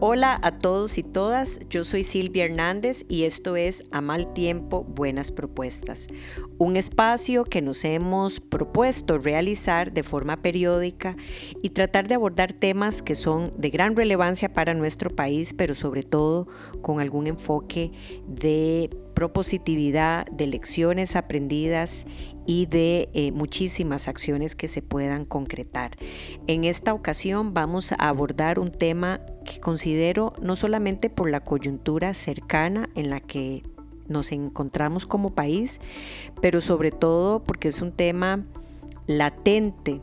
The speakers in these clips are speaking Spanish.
Hola a todos y todas, yo soy Silvia Hernández y esto es A Mal Tiempo, Buenas Propuestas, un espacio que nos hemos propuesto realizar de forma periódica y tratar de abordar temas que son de gran relevancia para nuestro país, pero sobre todo con algún enfoque de propositividad, de lecciones aprendidas y de eh, muchísimas acciones que se puedan concretar. En esta ocasión vamos a abordar un tema que considero no solamente por la coyuntura cercana en la que nos encontramos como país, pero sobre todo porque es un tema latente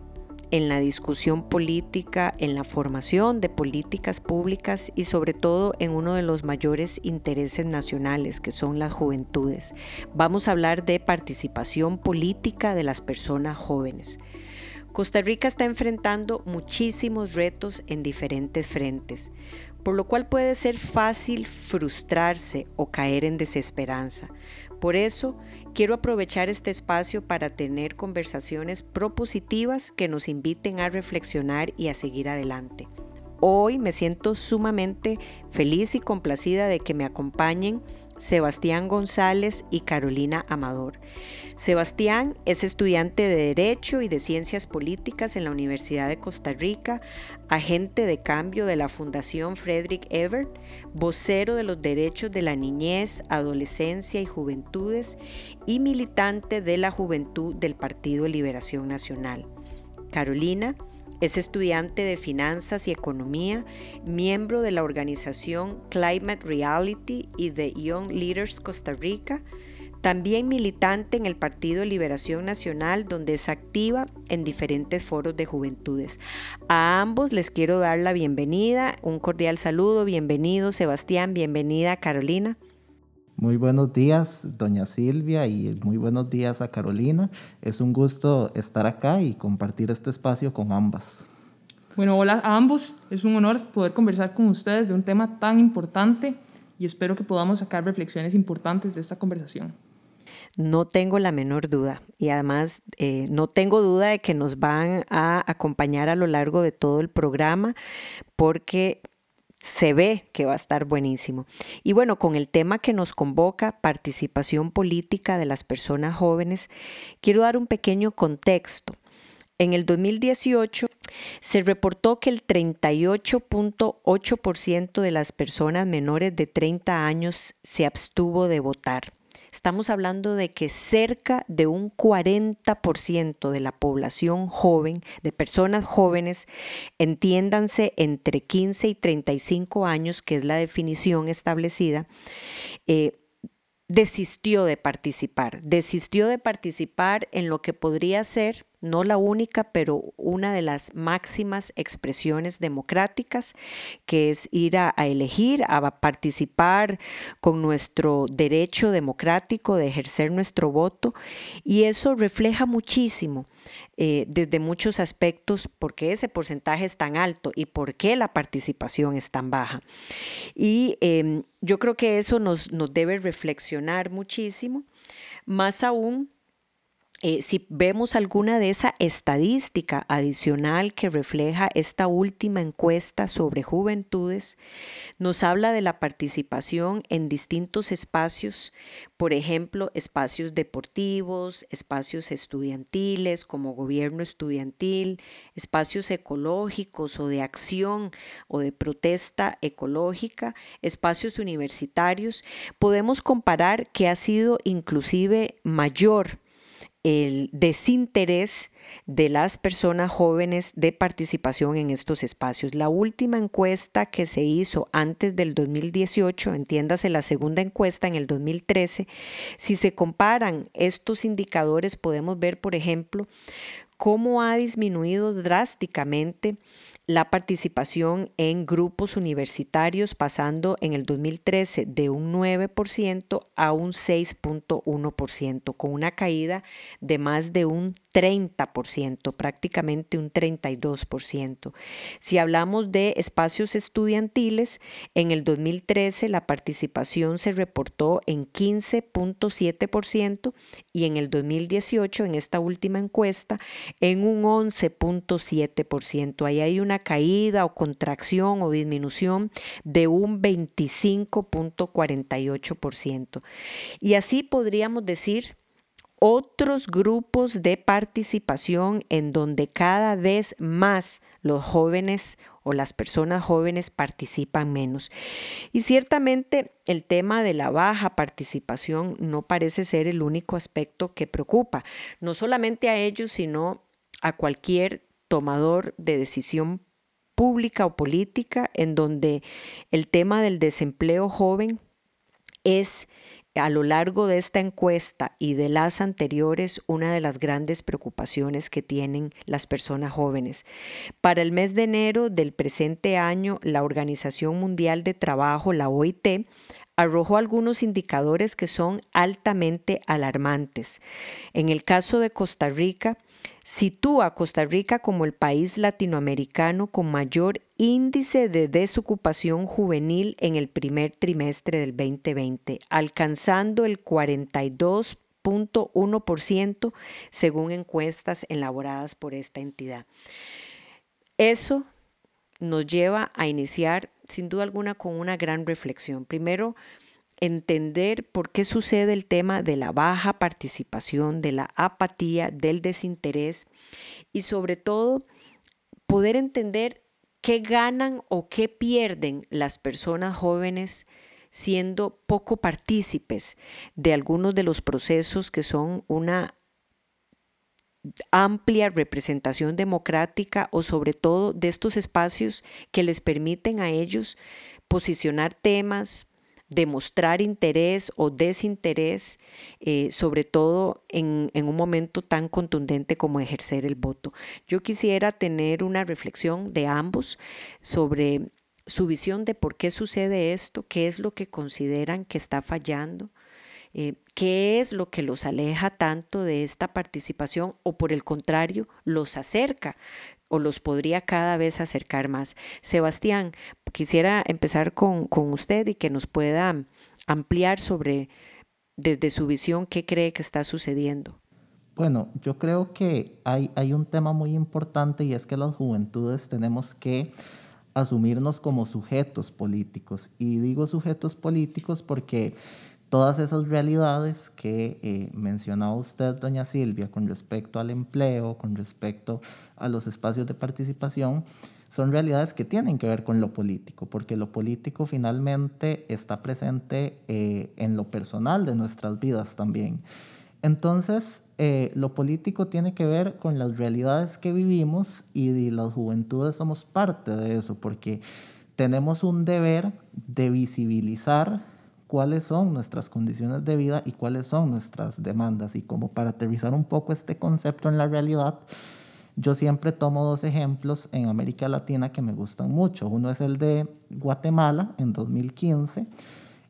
en la discusión política, en la formación de políticas públicas y sobre todo en uno de los mayores intereses nacionales, que son las juventudes. Vamos a hablar de participación política de las personas jóvenes. Costa Rica está enfrentando muchísimos retos en diferentes frentes, por lo cual puede ser fácil frustrarse o caer en desesperanza. Por eso, quiero aprovechar este espacio para tener conversaciones propositivas que nos inviten a reflexionar y a seguir adelante. Hoy me siento sumamente feliz y complacida de que me acompañen Sebastián González y Carolina Amador. Sebastián es estudiante de Derecho y de Ciencias Políticas en la Universidad de Costa Rica, agente de cambio de la Fundación Frederick Ebert, vocero de los derechos de la niñez, adolescencia y juventudes y militante de la juventud del Partido Liberación Nacional. Carolina es estudiante de Finanzas y Economía, miembro de la organización Climate Reality y de Young Leaders Costa Rica, también militante en el Partido Liberación Nacional, donde es activa en diferentes foros de juventudes. A ambos les quiero dar la bienvenida, un cordial saludo, bienvenido Sebastián, bienvenida Carolina. Muy buenos días, doña Silvia, y muy buenos días a Carolina. Es un gusto estar acá y compartir este espacio con ambas. Bueno, hola a ambos. Es un honor poder conversar con ustedes de un tema tan importante y espero que podamos sacar reflexiones importantes de esta conversación. No tengo la menor duda y además eh, no tengo duda de que nos van a acompañar a lo largo de todo el programa porque se ve que va a estar buenísimo. Y bueno, con el tema que nos convoca, participación política de las personas jóvenes, quiero dar un pequeño contexto. En el 2018 se reportó que el 38.8% de las personas menores de 30 años se abstuvo de votar. Estamos hablando de que cerca de un 40% de la población joven, de personas jóvenes, entiéndanse entre 15 y 35 años, que es la definición establecida, eh, desistió de participar, desistió de participar en lo que podría ser no la única, pero una de las máximas expresiones democráticas, que es ir a, elegir, a participar con nuestro derecho democrático de ejercer nuestro voto. Y eso refleja muchísimo eh, desde muchos aspectos por qué ese porcentaje es tan alto y por qué la participación es tan baja. Y em, yo creo que eso nos, nos debe reflexionar muchísimo, más aún eh, si vemos alguna de esa estadística adicional que refleja esta última encuesta sobre juventudes, nos habla de la participación en distintos espacios, por ejemplo, espacios deportivos, espacios estudiantiles como gobierno estudiantil, espacios ecológicos o de acción o de protesta ecológica, espacios universitarios. Podemos comparar que ha sido inclusive mayor el desinterés de las personas jóvenes de participación en estos espacios. La última encuesta que se hizo antes del 2018, entiéndase la segunda encuesta en el 2013, si se comparan estos indicadores podemos ver, por ejemplo, cómo ha disminuido drásticamente la participación en grupos universitarios pasando en el 2013 de un 9% a un 6.1%, con una caída de más de un 30%, prácticamente un 32%. Si hablamos de espacios estudiantiles, en el 2013 la participación se reportó en 15.7% y en el 2018, en esta última encuesta, en un 11.7%. Ahí hay una una caída o contracción o disminución de un 25.48%. Y así podríamos decir otros grupos de participación en donde cada vez más los jóvenes o las personas jóvenes participan menos. Y ciertamente el tema de la baja participación no parece ser el único aspecto que preocupa, no solamente a ellos, sino a cualquier tomador de decisión pública o política en donde el tema del desempleo joven es a lo largo de esta encuesta y de las anteriores una de las grandes preocupaciones que tienen las personas jóvenes. Para el mes de enero del presente año, la Organización Mundial de Trabajo, la OIT, arrojó algunos indicadores que son altamente alarmantes. En el caso de Costa Rica, sitúa a Costa Rica como el país latinoamericano con mayor índice de desocupación juvenil en el primer trimestre del 2020, alcanzando el 42.1% según encuestas elaboradas por esta entidad. Eso nos lleva a iniciar, sin duda alguna, con una gran reflexión. Primero, entender por qué sucede el tema de la baja participación, de la apatía, del desinterés y sobre todo poder entender qué ganan o qué pierden las personas jóvenes siendo poco partícipes de algunos de los procesos que son una amplia representación democrática o sobre todo de estos espacios que les permiten a ellos posicionar temas, demostrar interés o desinterés, eh, sobre todo en, en, un momento tan contundente como ejercer el voto. Yo quisiera tener una reflexión de ambos sobre su visión de por qué sucede esto, qué es lo que consideran que está fallando, eh, qué es lo que los aleja tanto de esta participación o por el contrario los acerca o los podría cada vez acercar más. Sebastián, quisiera empezar con, usted y que nos pueda ampliar sobre, desde su visión, qué cree que está sucediendo. Bueno, yo creo que hay, hay un tema muy importante y es que las juventudes tenemos que asumirnos como sujetos políticos. Y digo sujetos políticos porque todas esas realidades que eh, mencionaba usted, doña Silvia, con respecto al empleo, con respecto a los espacios de participación, son realidades que tienen que ver con lo político, porque lo político finalmente está presente eh, en lo personal de nuestras vidas también. Entonces, eh, lo político tiene que ver con las realidades que vivimos y las juventudes somos parte de eso, porque tenemos un deber de visibilizar cuáles son nuestras condiciones de vida y cuáles son nuestras demandas. Y como para aterrizar un poco este concepto en la realidad, yo siempre tomo dos ejemplos en América Latina que me gustan mucho. Uno es el de Guatemala en 2015,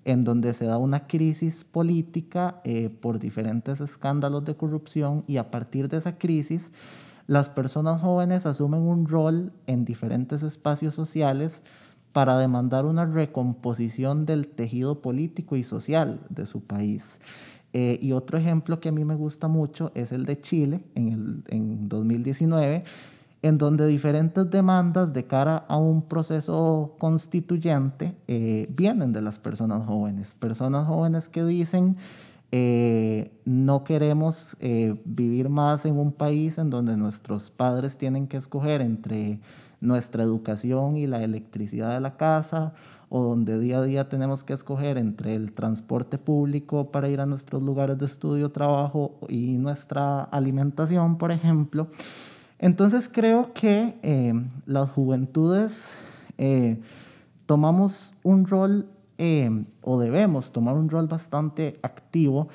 en donde se da una crisis política eh, por diferentes escándalos de corrupción y a partir de esa crisis las personas jóvenes asumen un rol en diferentes espacios sociales para demandar una recomposición del tejido político y social de su país. Eh, y otro ejemplo que a mí me gusta mucho es el de Chile en, el, en 2019, en donde diferentes demandas de cara a un proceso constituyente eh, vienen de las personas jóvenes. Personas jóvenes que dicen, eh, no queremos vivir más en un país en donde nuestros padres tienen que escoger entre nuestra educación y la electricidad de la casa, o donde día a día tenemos que escoger entre el transporte público para ir a nuestros lugares de estudio, trabajo y nuestra alimentación, por ejemplo. Entonces creo que eh, las juventudes eh, tomamos un rol eh, o debemos tomar un rol bastante activo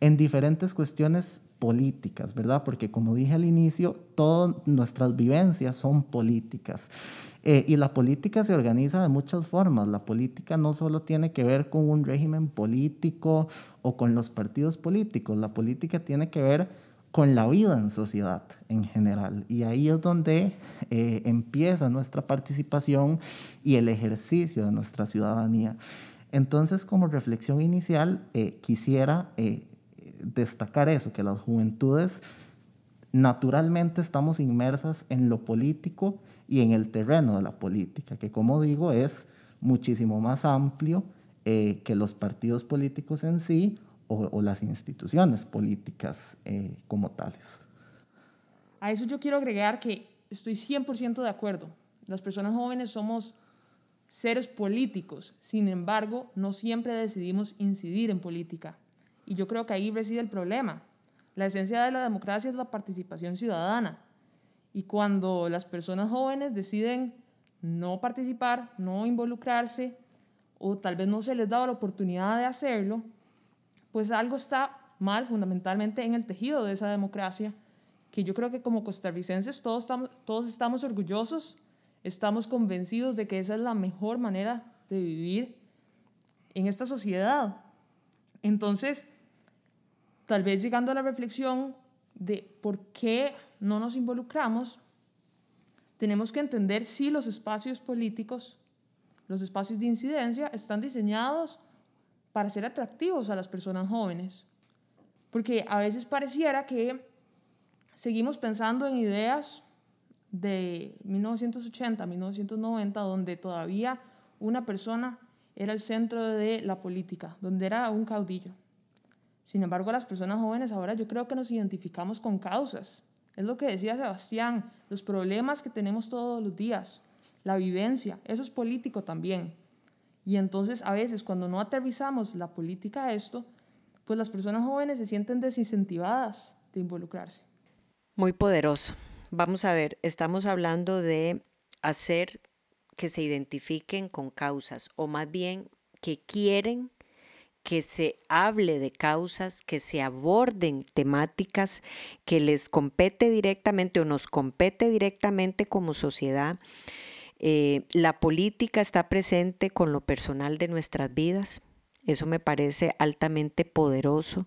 en diferentes cuestiones políticas, ¿verdad? Porque como dije al inicio, todas nuestras vivencias son políticas. Eh, y la política se organiza de muchas formas. La política no solo tiene que ver con un régimen político o con los partidos políticos, la política tiene que ver con la vida en sociedad en general. Y ahí es donde eh, empieza nuestra participación y el ejercicio de nuestra ciudadanía. Entonces, como reflexión inicial, eh, quisiera destacar eso, que las juventudes naturalmente estamos inmersas en lo político y en el terreno de la política, que como digo es muchísimo más amplio eh, que los partidos políticos en sí o, las instituciones políticas eh, como tales. A eso yo quiero agregar que estoy 100% de acuerdo. Las personas jóvenes somos seres políticos, sin embargo, no siempre decidimos incidir en política. Y yo creo que ahí reside el problema. La esencia de la democracia es la participación ciudadana. Y cuando las personas jóvenes deciden no participar, no involucrarse, o tal vez no se les da la oportunidad de hacerlo, pues algo está mal fundamentalmente en el tejido de esa democracia, que yo creo que como costarricenses todos todos estamos orgullosos, estamos convencidos de que esa es la mejor manera de vivir en esta sociedad. Entonces, tal vez llegando a la reflexión de por qué no nos involucramos, tenemos que entender si los espacios políticos, los espacios de incidencia están diseñados para ser atractivos a las personas jóvenes. Porque a veces pareciera que seguimos pensando en ideas de 1980, 1990, donde todavía una persona era el centro de la política, donde era un caudillo. Sin embargo, las personas jóvenes ahora yo creo que nos identificamos con causas. Es lo que decía Sebastián, los problemas que tenemos todos los días, la vivencia, eso es político también. Y entonces a veces cuando no aterrizamos la política a esto, pues las personas jóvenes se sienten desincentivadas de involucrarse. Muy poderoso. Vamos a ver, estamos hablando de hacer que se identifiquen con causas o más bien que quieren que se hable de causas, que se aborden temáticas que les compete directamente o nos compete directamente como sociedad eh, la política está presente con lo personal de nuestras vidas. Eso me parece altamente poderoso.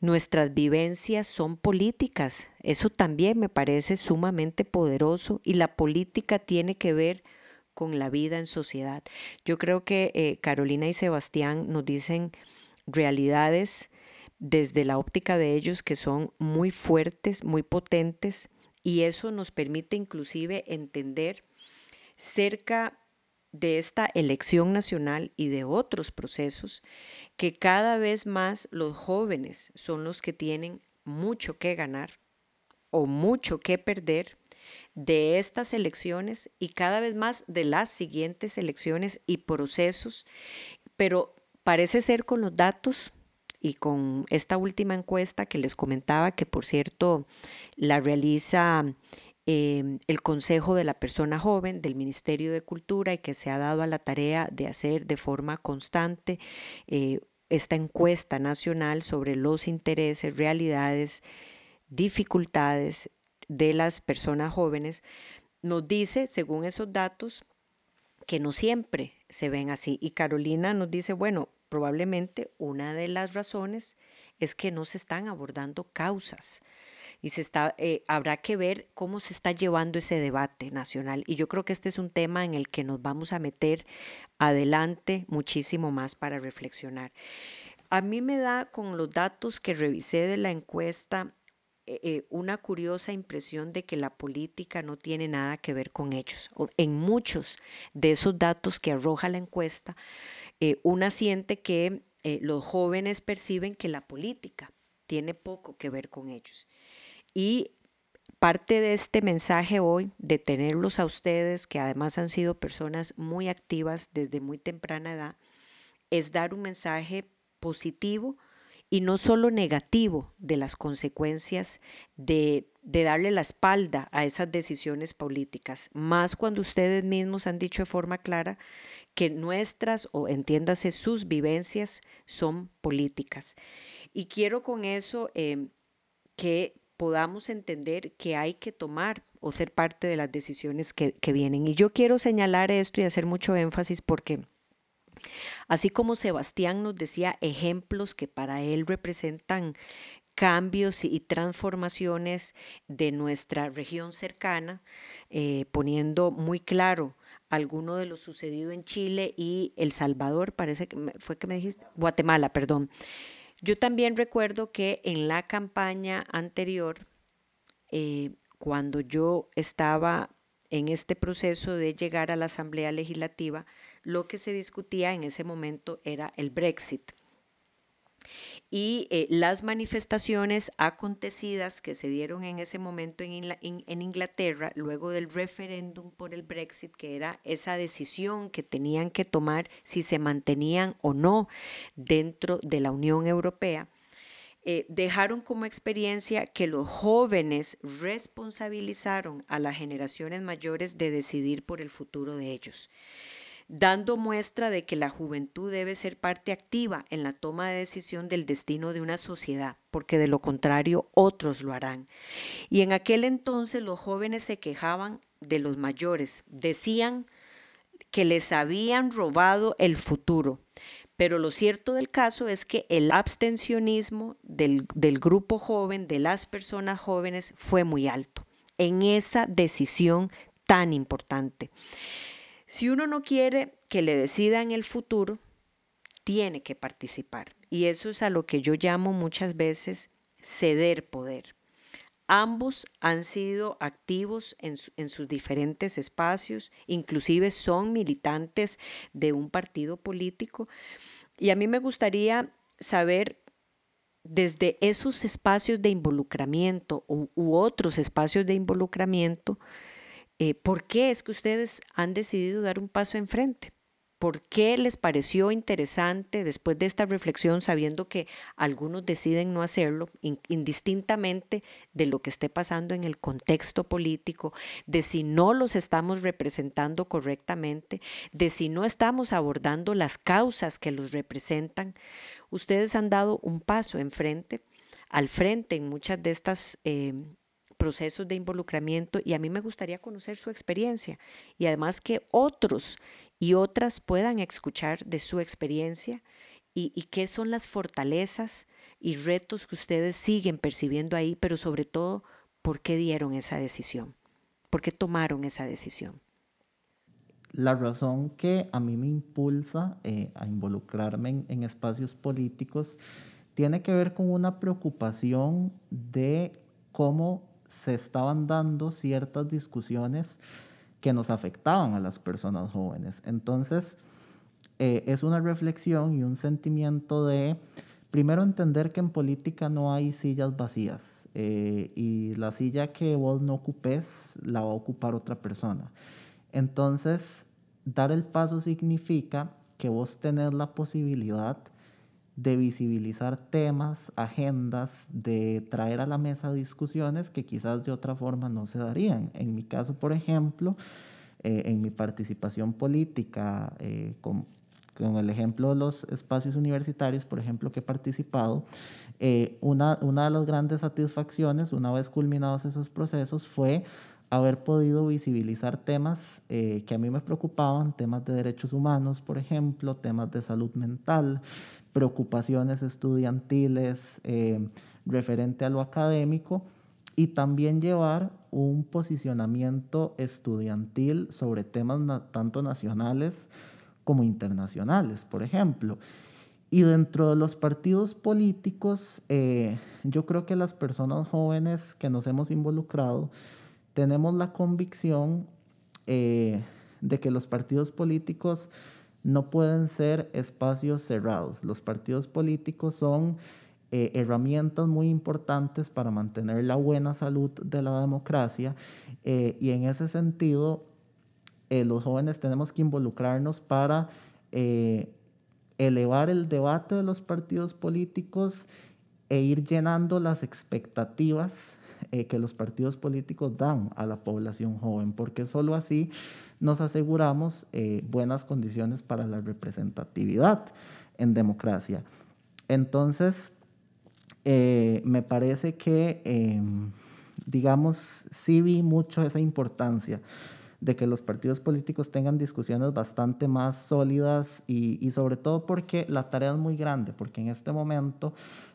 Nuestras vivencias son políticas. Eso también me parece sumamente poderoso y la política tiene que ver con la vida en sociedad. Yo creo que eh, Carolina y Sebastián nos dicen realidades desde la óptica de ellos que son muy fuertes, muy potentes y eso nos permite inclusive entender cerca de esta elección nacional y de otros procesos, que cada vez más los jóvenes son los que tienen mucho que ganar o mucho que perder de estas elecciones y cada vez más de las siguientes elecciones y procesos, pero parece ser con los datos y con esta última encuesta que les comentaba, que por cierto la realiza Em, el Consejo de la Persona Joven del Ministerio de Cultura y que se ha dado a la tarea de hacer de forma constante eh, esta encuesta nacional sobre los intereses, realidades, dificultades de las personas jóvenes, nos dice, según esos datos, que no siempre se ven así. Y Carolina nos dice, bueno, probablemente una de las razones es que no se están abordando causas y se está, eh, habrá que ver cómo se está llevando ese debate nacional. Y yo creo que este es un tema en el que nos vamos a meter adelante muchísimo más para reflexionar. A mí me da con los datos que revisé de la encuesta eh, eh, una curiosa impresión de que la política no tiene nada que ver con ellos. En muchos de esos datos que arroja la encuesta, una siente que los jóvenes perciben que la política tiene poco que ver con ellos. Y parte de este mensaje hoy, de tenerlos a ustedes, que además han sido personas muy activas desde muy temprana edad, es dar un mensaje positivo y no solo negativo de las consecuencias de, de, darle la espalda a esas decisiones políticas, más cuando ustedes mismos han dicho de forma clara que nuestras, o entiéndase, sus vivencias son políticas. Y quiero con eso eh, que podamos entender que hay que tomar o ser parte de las decisiones que, vienen. Y yo quiero señalar esto y hacer mucho énfasis porque así como Sebastián nos decía ejemplos que para él representan cambios y transformaciones de nuestra región cercana, eh, poniendo muy claro alguno de lo sucedido en Chile y El Salvador, parece que fue que me dijiste, Guatemala, perdón. Yo también recuerdo que en la campaña anterior, eh, cuando yo estaba en este proceso de llegar a la Asamblea Legislativa, lo que se discutía en ese momento era el Brexit. Y eh, las manifestaciones acontecidas que se dieron en ese momento en, en, Inglaterra, luego del referéndum por el Brexit, que era esa decisión que tenían que tomar si se mantenían o no dentro de la Unión Europea, eh, dejaron como experiencia que los jóvenes responsabilizaron a las generaciones mayores de decidir por el futuro de ellos dando muestra de que la juventud debe ser parte activa en la toma de decisión del destino de una sociedad, porque de lo contrario otros lo harán. Y en aquel entonces los jóvenes se quejaban de los mayores, decían que les habían robado el futuro. Pero lo cierto del caso es que el abstencionismo del, del grupo joven, de las personas jóvenes, fue muy alto en esa decisión tan importante. Si uno no quiere que le decidan el futuro, tiene que participar. Y eso es a lo que yo llamo muchas veces ceder poder. Ambos han sido activos en, sus diferentes espacios, inclusive son militantes de un partido político. Y a mí me gustaría saber desde esos espacios de involucramiento u, u otros espacios de involucramiento, eh, ¿por qué es que ustedes han decidido dar un paso enfrente? ¿Por qué les pareció interesante después de esta reflexión, sabiendo que algunos deciden no hacerlo, indistintamente de lo que esté pasando en el contexto político, de si no los estamos representando correctamente, de si no estamos abordando las causas que los representan? Ustedes han dado un paso enfrente, al frente en muchas de estas eh, procesos de involucramiento y a mí me gustaría conocer su experiencia y además que otros y otras puedan escuchar de su experiencia y, qué son las fortalezas y retos que ustedes siguen percibiendo ahí, pero sobre todo, ¿por qué dieron esa decisión? ¿Por qué tomaron esa decisión? La razón que a mí me impulsa eh, a involucrarme en, espacios políticos tiene que ver con una preocupación de cómo se estaban dando ciertas discusiones que nos afectaban a las personas jóvenes. Entonces, eh, es una reflexión y un sentimiento de, primero, entender que en política no hay sillas vacías eh, y la silla que vos no ocupes la va a ocupar otra persona. Entonces, dar el paso significa que vos tenés la posibilidad de visibilizar temas, agendas, de traer a la mesa discusiones que quizás de otra forma no se darían. En mi caso, por ejemplo, eh, en mi participación política, eh, con, el ejemplo de los espacios universitarios, por ejemplo, que he participado, eh, una, una de las grandes satisfacciones, una vez culminados esos procesos, fue haber podido visibilizar temas que a mí me preocupaban, temas de derechos humanos, por ejemplo, temas de salud mental, preocupaciones estudiantiles eh, referente a lo académico y también llevar un posicionamiento estudiantil sobre temas tanto nacionales como internacionales, por ejemplo. Y dentro de los partidos políticos, eh, yo creo que las personas jóvenes que nos hemos involucrado tenemos la convicción eh, de que los partidos políticos no pueden ser espacios cerrados. Los partidos políticos son eh, herramientas muy importantes para mantener la buena salud de la democracia eh, y en ese sentido eh, los jóvenes tenemos que involucrarnos para elevar el debate de los partidos políticos e ir llenando las expectativas que los partidos políticos dan a la población joven, porque solo así nos aseguramos eh, buenas condiciones para la representatividad en democracia. Entonces, eh, me parece que, em, digamos, sí vi mucho esa importancia de que los partidos políticos tengan discusiones bastante más sólidas y, y, sobre todo porque la tarea es muy grande, porque en este momento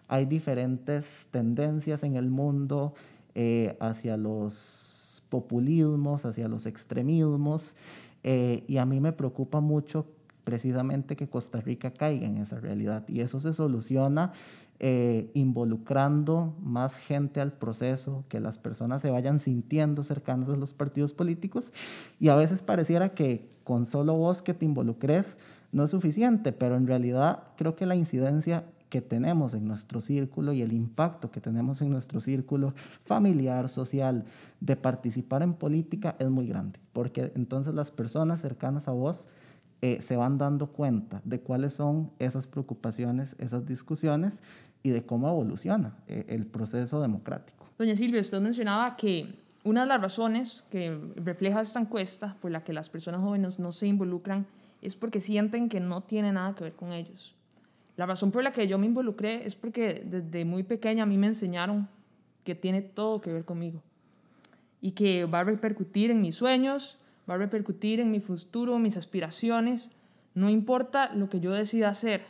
hay diferentes tendencias en el mundo eh, hacia los populismos, hacia los extremismos, eh, y a mí me preocupa mucho precisamente que Costa Rica caiga en esa realidad. Y eso se soluciona eh, involucrando más gente al proceso, que las personas se vayan sintiendo cercanas a los partidos políticos y a veces pareciera que con solo vos que te involucres no es suficiente, pero en realidad creo que la incidencia que tenemos en nuestro círculo y el impacto que tenemos en nuestro círculo familiar, social, de participar en política es muy grande, porque entonces las personas cercanas a vos eh, se van dando cuenta de cuáles son esas preocupaciones, esas discusiones y de cómo evoluciona eh, el proceso democrático. Doña Silvia, usted mencionaba que una de las razones que refleja esta encuesta por la que las personas jóvenes no se involucran es porque sienten que no tiene nada que ver con ellos. La razón por la que yo me involucré es porque desde muy pequeña a mí me enseñaron que tiene todo que ver conmigo y que va a repercutir en mis sueños, va a repercutir en mi futuro, mis aspiraciones, no importa lo que yo decida hacer.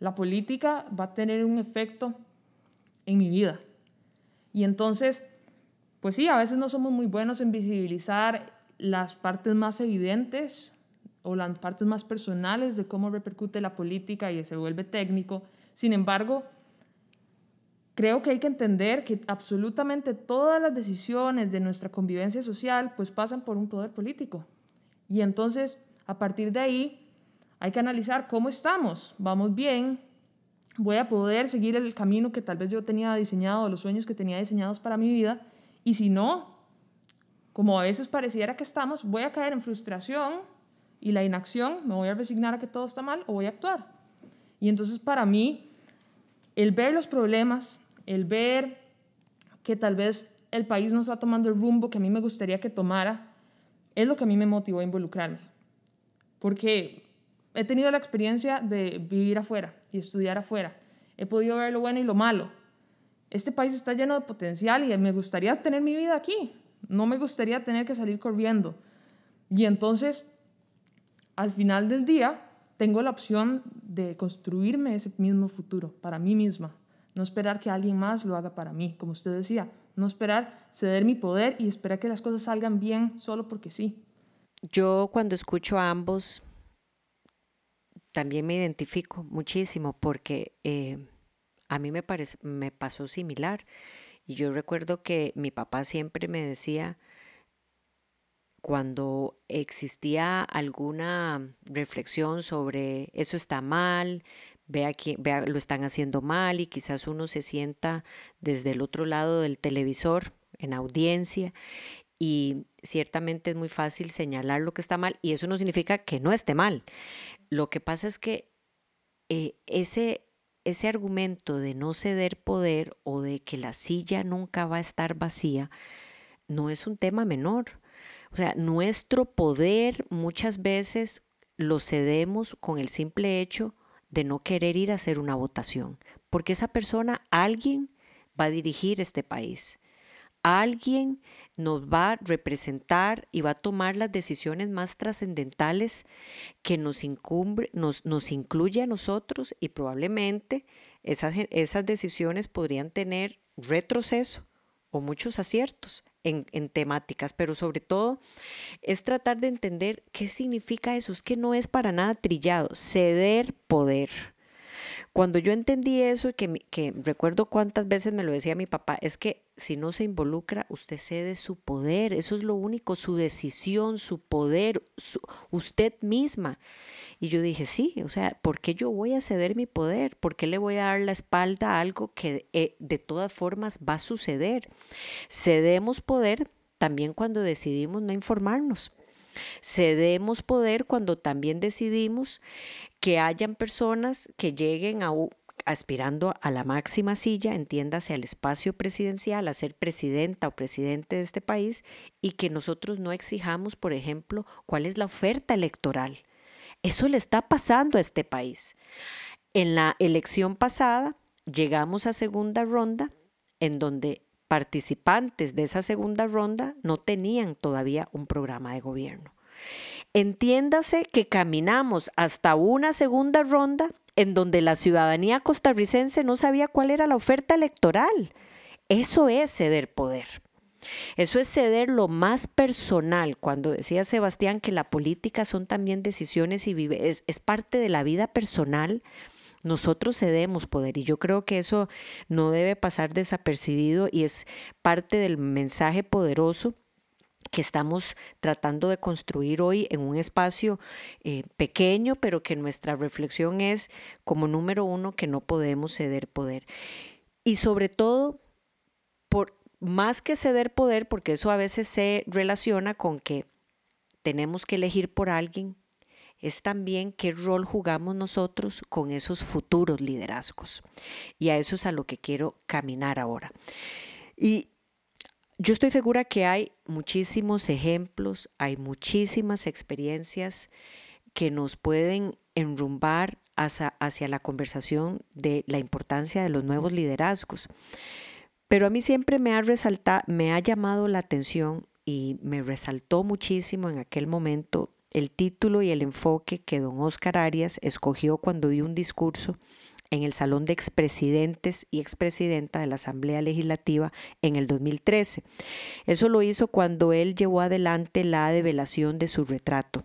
La política va a tener un efecto en mi vida. Y entonces, pues sí, a veces no somos muy buenos en visibilizar las partes más evidentes o las partes más personales de cómo repercute la política y se vuelve técnico. Sin embargo, creo que hay que entender que absolutamente todas las decisiones de nuestra convivencia social pues pasan por un poder político. Y entonces, a partir de ahí, hay que analizar cómo estamos. ¿Vamos bien? ¿Voy a poder seguir el camino que tal vez yo tenía diseñado, los sueños que tenía diseñados para mi vida? Y si no, como a veces pareciera que estamos, voy a caer en frustración y la inacción, me voy a resignar a que todo está mal o voy a actuar. Y entonces para mí, el ver los problemas, el ver que tal vez el país no está tomando el rumbo que a mí me gustaría que tomara, es lo que a mí me motivó a involucrarme. Porque he tenido la experiencia de vivir afuera y estudiar afuera. He podido ver lo bueno y lo malo. Este país está lleno de potencial y me gustaría tener mi vida aquí. No me gustaría tener que salir corriendo. Y entonces al final del día tengo la opción de construirme ese mismo futuro para mí misma, no esperar que alguien más lo haga para mí, como usted decía, no esperar ceder mi poder y esperar que las cosas salgan bien solo porque sí. Yo cuando escucho a ambos también me identifico muchísimo porque eh, a mí me, me pasó similar. Y yo recuerdo que mi papá siempre me decía, cuando existía alguna reflexión sobre eso está mal, vea que vea, lo están haciendo mal y quizás uno se sienta desde el otro lado del televisor en audiencia y ciertamente es muy fácil señalar lo que está mal y eso no significa que no esté mal. Lo que pasa es que eh, ese, ese argumento de no ceder poder o de que la silla nunca va a estar vacía no es un tema menor o sea, nuestro poder muchas veces lo cedemos con el simple hecho de no querer ir a hacer una votación, porque esa persona, alguien va a dirigir este país. Alguien nos va a representar y va a tomar las decisiones más trascendentales que nos, incumbre, nos, nos incluye a nosotros y probablemente esas, esas decisiones podrían tener retroceso o muchos aciertos en, temáticas, pero sobre todo es tratar de entender qué significa eso. Es que no es para nada trillado, ceder poder. Cuando yo entendí eso, que, que recuerdo cuántas veces me lo decía mi papá, es que si no se involucra, usted cede su poder, eso es lo único, su decisión, su poder, usted misma. Y yo dije, sí, o sea, ¿por qué yo voy a ceder mi poder? ¿Por qué le voy a dar la espalda a algo que eh, de todas formas va a suceder? Cedemos poder también cuando decidimos no informarnos. Cedemos poder cuando también decidimos que hayan personas que lleguen a, aspirando a la máxima silla, entiéndase al espacio presidencial, a ser presidenta o presidente de este país, y que nosotros no exijamos, por ejemplo, cuál es la oferta electoral. Eso le está pasando a este país. En la elección pasada llegamos a segunda ronda en donde participantes de esa segunda ronda no tenían todavía un programa de gobierno. Entiéndase que caminamos hasta una segunda ronda en donde la ciudadanía costarricense no sabía cuál era la oferta electoral. Eso es ceder poder. Eso es ceder lo más personal. Cuando decía Sebastián que la política son también decisiones y es, es parte de la vida personal Nosotros cedemos poder y yo creo que eso no debe pasar desapercibido y es parte del mensaje poderoso que estamos tratando de construir hoy en un espacio eh, pequeño, pero que nuestra reflexión es como número uno que no podemos ceder poder. Y sobre todo, por, más que ceder poder, porque eso a veces se relaciona con que tenemos que elegir por alguien, es también qué rol jugamos nosotros con esos futuros liderazgos. Y a eso es a lo que quiero caminar ahora. Y yo estoy segura que hay muchísimos ejemplos, hay muchísimas experiencias que nos pueden enrumbar hacia, hacia la conversación de la importancia de los nuevos liderazgos. Pero a mí siempre me ha resaltado, me ha llamado la atención y me resaltó muchísimo en aquel momento el título y el enfoque que don Oscar Arias escogió cuando dio un discurso en el Salón de Expresidentes y Expresidenta de la Asamblea Legislativa en el 2013. Eso lo hizo cuando él llevó adelante la develación de su retrato.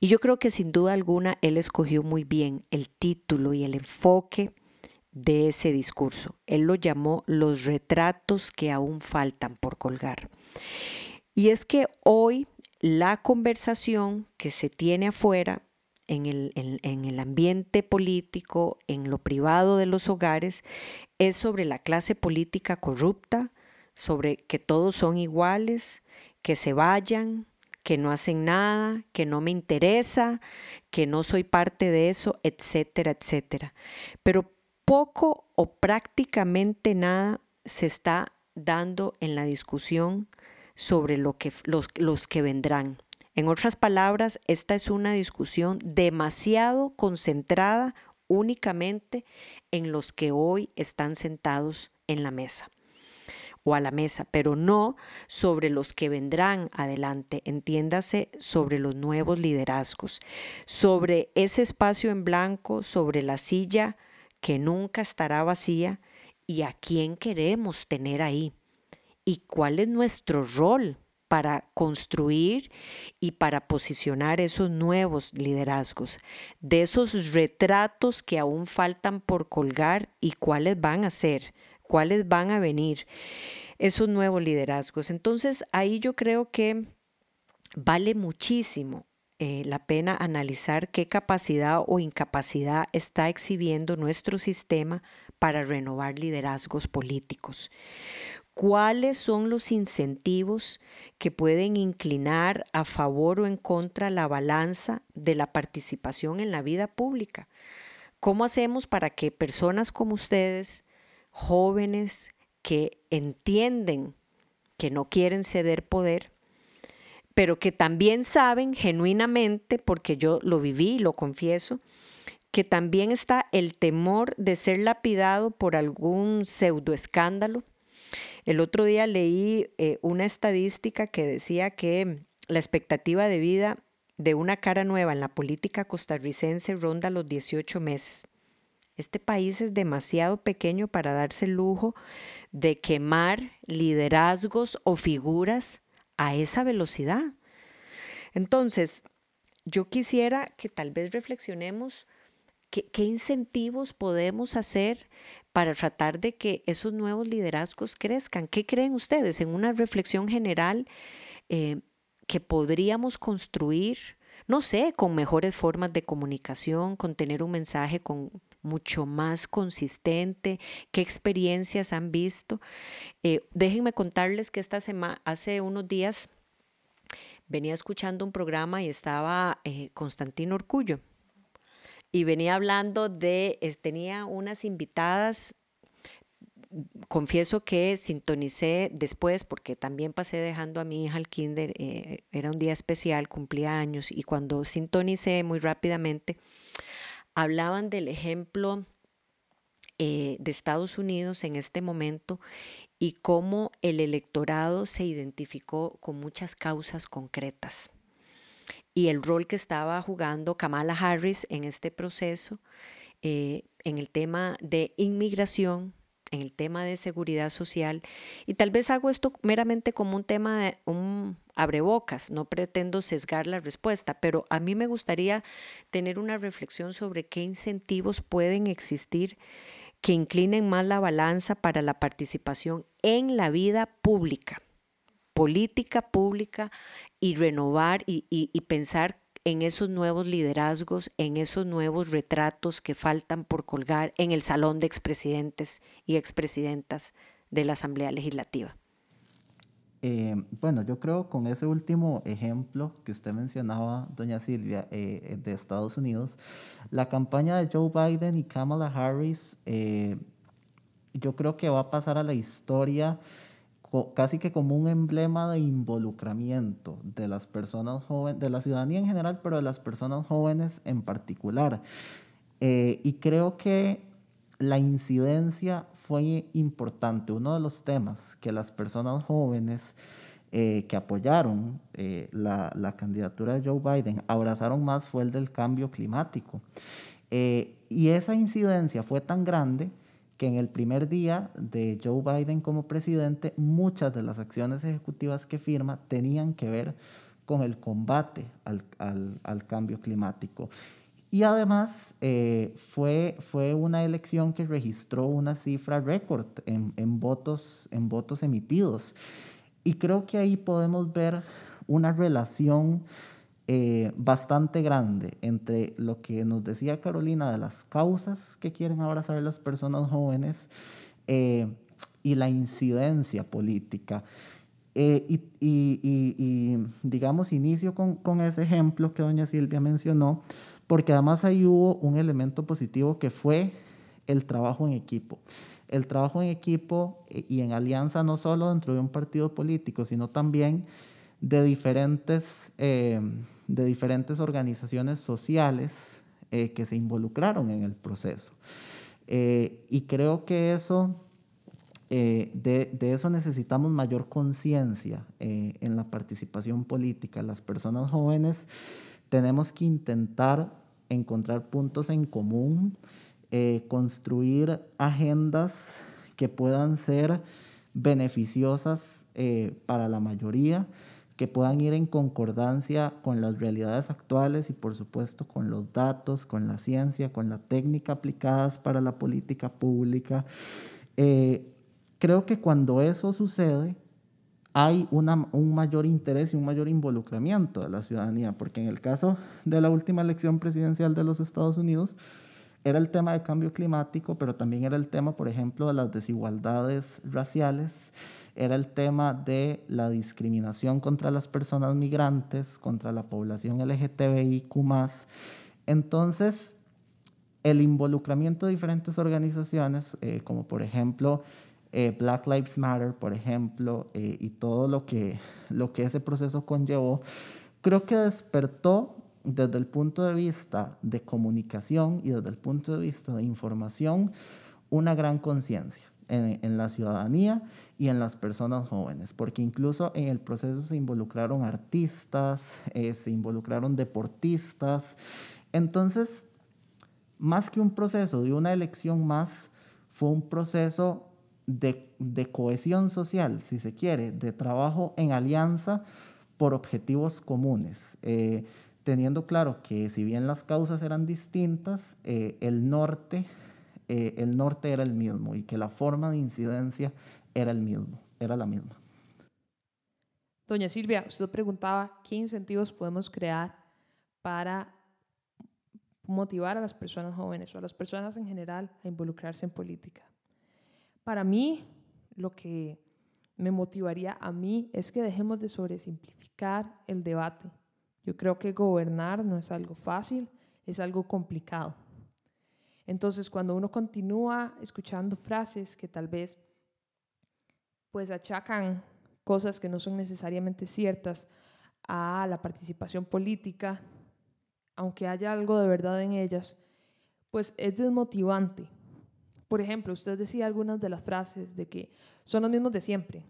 Y yo creo que sin duda alguna él escogió muy bien el título y el enfoque de ese discurso. Él lo llamó los retratos que aún faltan por colgar. Y es que hoy la conversación que se tiene afuera, en el, en, el, ambiente político, en lo privado de los hogares, es sobre la clase política corrupta, sobre que todos son iguales, que se vayan, que no hacen nada, que no me interesa, que no soy parte de eso, etcétera, etcétera. Pero poco o prácticamente nada se está dando en la discusión sobre lo que, los, los que vendrán. En otras palabras, esta es una discusión demasiado concentrada únicamente en los que hoy están sentados en la mesa o a la mesa, pero no sobre los que vendrán adelante, entiéndase sobre los nuevos liderazgos, sobre ese espacio en blanco, sobre la silla que nunca estará vacía y a quién queremos tener ahí y cuál es nuestro rol para construir y para posicionar esos nuevos liderazgos, de esos retratos que aún faltan por colgar y cuáles van a ser, cuáles van a venir, esos nuevos liderazgos. Entonces ahí yo creo que vale muchísimo eh, la pena analizar qué capacidad o incapacidad está exhibiendo nuestro sistema para renovar liderazgos políticos cuáles son los incentivos que pueden inclinar a favor o en contra la balanza de la participación en la vida pública. ¿Cómo hacemos para que personas como ustedes, jóvenes que entienden que no quieren ceder poder, pero que también saben genuinamente, porque yo lo viví y lo confieso, que también está el temor de ser lapidado por algún pseudoescándalo, el otro día leí eh, una estadística que decía que la expectativa de vida de una cara nueva en la política costarricense ronda los 18 meses. Este país es demasiado pequeño para darse el lujo de quemar liderazgos o figuras a esa velocidad. Entonces, yo quisiera que tal vez reflexionemos qué, incentivos podemos hacer para tratar de que esos nuevos liderazgos crezcan. ¿Qué creen ustedes en una reflexión general eh, que podríamos construir? No sé, con mejores formas de comunicación, con tener un mensaje con mucho más consistente, qué experiencias han visto. Eh, déjenme contarles que esta semana, hace unos días, venía escuchando un programa y estaba eh, Constantino Orcullo, y venía hablando de, tenía unas invitadas, confieso que sintonicé después porque también pasé dejando a mi hija al kinder, eh, era un día especial, cumplía años y cuando sintonicé muy rápidamente, hablaban del ejemplo eh, de Estados Unidos en este momento y cómo el electorado se identificó con muchas causas concretas. Y el rol que estaba jugando Kamala Harris en este proceso, eh, en el tema de inmigración, en el tema de seguridad social y tal vez hago esto meramente como un tema de un abrebocas, no pretendo sesgar la respuesta, pero a mí me gustaría tener una reflexión sobre qué incentivos pueden existir que inclinen más la balanza para la participación en la vida pública, política pública y renovar y, y pensar en esos nuevos liderazgos, en esos nuevos retratos que faltan por colgar en el salón de expresidentes y expresidentas de la Asamblea Legislativa. Eh, bueno, yo creo con ese último ejemplo que usted mencionaba, doña Silvia, eh, de Estados Unidos, la campaña de Joe Biden y Kamala Harris, eh, yo creo que va a pasar a la historia casi que como un emblema de involucramiento de las personas jóvenes, de la ciudadanía en general, pero de las personas jóvenes en particular. Eh, y creo que la incidencia fue importante. Uno de los temas que las personas jóvenes eh, que apoyaron eh, la, la, candidatura de Joe Biden abrazaron más fue el del cambio climático. y esa incidencia fue tan grande que en el primer día de Joe Biden como presidente, muchas de las acciones ejecutivas que firma tenían que ver con el combate al, al, cambio climático. Y además eh, fue, fue una elección que registró una cifra récord en, en, votos, en votos emitidos. Y creo que ahí podemos ver una relación eh, bastante grande entre lo que nos decía Carolina de las causas que quieren abrazar las personas jóvenes eh, y la incidencia política. Eh, y, y, digamos, inicio con, con, ese ejemplo que doña Silvia mencionó, porque además ahí hubo un elemento positivo que fue el trabajo en equipo. El trabajo en equipo y en alianza no solo dentro de un partido político, sino también de diferentes de diferentes organizaciones sociales eh, que se involucraron en el proceso. Eh, y creo que eso, eh, de, de, eso necesitamos mayor conciencia en la participación política. Las personas jóvenes tenemos que intentar encontrar puntos en común, construir agendas que puedan ser beneficiosas para la mayoría que puedan ir en concordancia con las realidades actuales y por supuesto con los datos, con la ciencia, con la técnica aplicadas para la política pública. Eh, creo que cuando eso sucede, hay un mayor interés y un mayor involucramiento de la ciudadanía, porque en el caso de la última elección presidencial de los Estados Unidos, era el tema del cambio climático, pero también era el tema, por ejemplo, de las desigualdades raciales era el tema de la discriminación contra las personas migrantes, contra la población LGTBIQ. Entonces, el involucramiento de diferentes organizaciones, eh, como por ejemplo eh, Black Lives Matter, por ejemplo, eh, y todo lo que, lo que ese proceso conllevó, creo que despertó desde el punto de vista de comunicación y desde el punto de vista de información una gran conciencia en, la ciudadanía y en las personas jóvenes, porque incluso en el proceso se involucraron artistas, eh, se involucraron deportistas. Entonces, más que un proceso de una elección más, fue un proceso de, cohesión social, si se quiere, de trabajo en alianza por objetivos comunes. Eh, teniendo claro que si bien las causas eran distintas, eh, el norte eh, el norte era el mismo y que la forma de incidencia era el mismo, era la misma. Doña Silvia, usted preguntaba qué incentivos podemos crear para motivar a las personas jóvenes o a las personas en general a involucrarse en política. Para mí, lo que me motivaría a mí es que dejemos de sobresimplificar el debate. Yo creo que gobernar no es algo fácil, es algo complicado. Entonces, cuando uno continúa escuchando frases que tal vez pues achacan cosas que no son necesariamente ciertas a la participación política, aunque haya algo de verdad en ellas, pues es desmotivante. Por ejemplo, usted decía algunas de las frases de que son los mismos de siempre.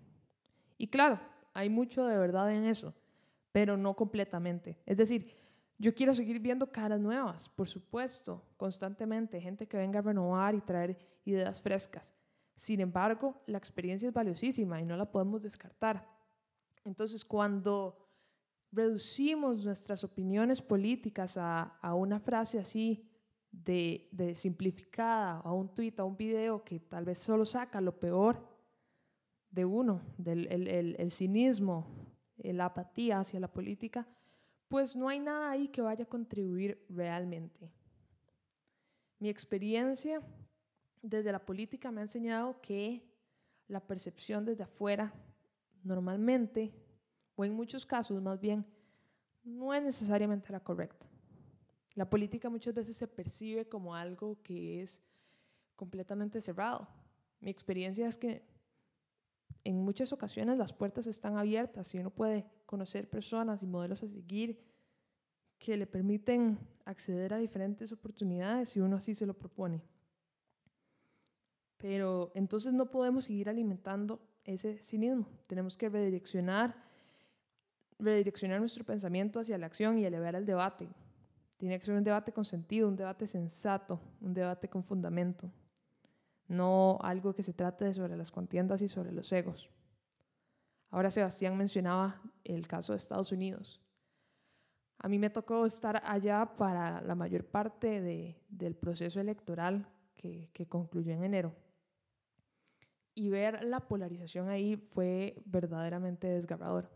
Y claro, hay mucho de verdad en eso, pero no completamente. Es decir, yo quiero seguir viendo caras nuevas, por supuesto, constantemente, gente que venga a renovar y traer ideas frescas. Sin embargo, la experiencia es valiosísima y no la podemos descartar. Entonces, cuando reducimos nuestras opiniones políticas a, una frase así de, simplificada, a un tuit, a un video que tal vez solo saca lo peor de uno, del el, cinismo, la apatía hacia la política, pues no hay nada ahí que vaya a contribuir realmente. Mi experiencia desde la política me ha enseñado que la percepción desde afuera normalmente, o en muchos casos más bien, no es necesariamente la correcta. La política muchas veces se percibe como algo que es completamente cerrado. Mi experiencia es que en muchas ocasiones las puertas están abiertas y uno puede conocer personas y modelos a seguir que le permiten acceder a diferentes oportunidades y uno así se lo propone. Pero entonces no podemos seguir alimentando ese cinismo. Tenemos que redireccionar, redireccionar nuestro pensamiento hacia la acción y elevar el debate. Tiene que ser un debate con sentido, un debate sensato, un debate con fundamento no algo que se trate sobre las contiendas y sobre los egos. Ahora Sebastián mencionaba el caso de Estados Unidos. A mí me tocó estar allá para la mayor parte del proceso electoral que, que concluyó en enero. Y ver la polarización ahí fue verdaderamente desgarrador.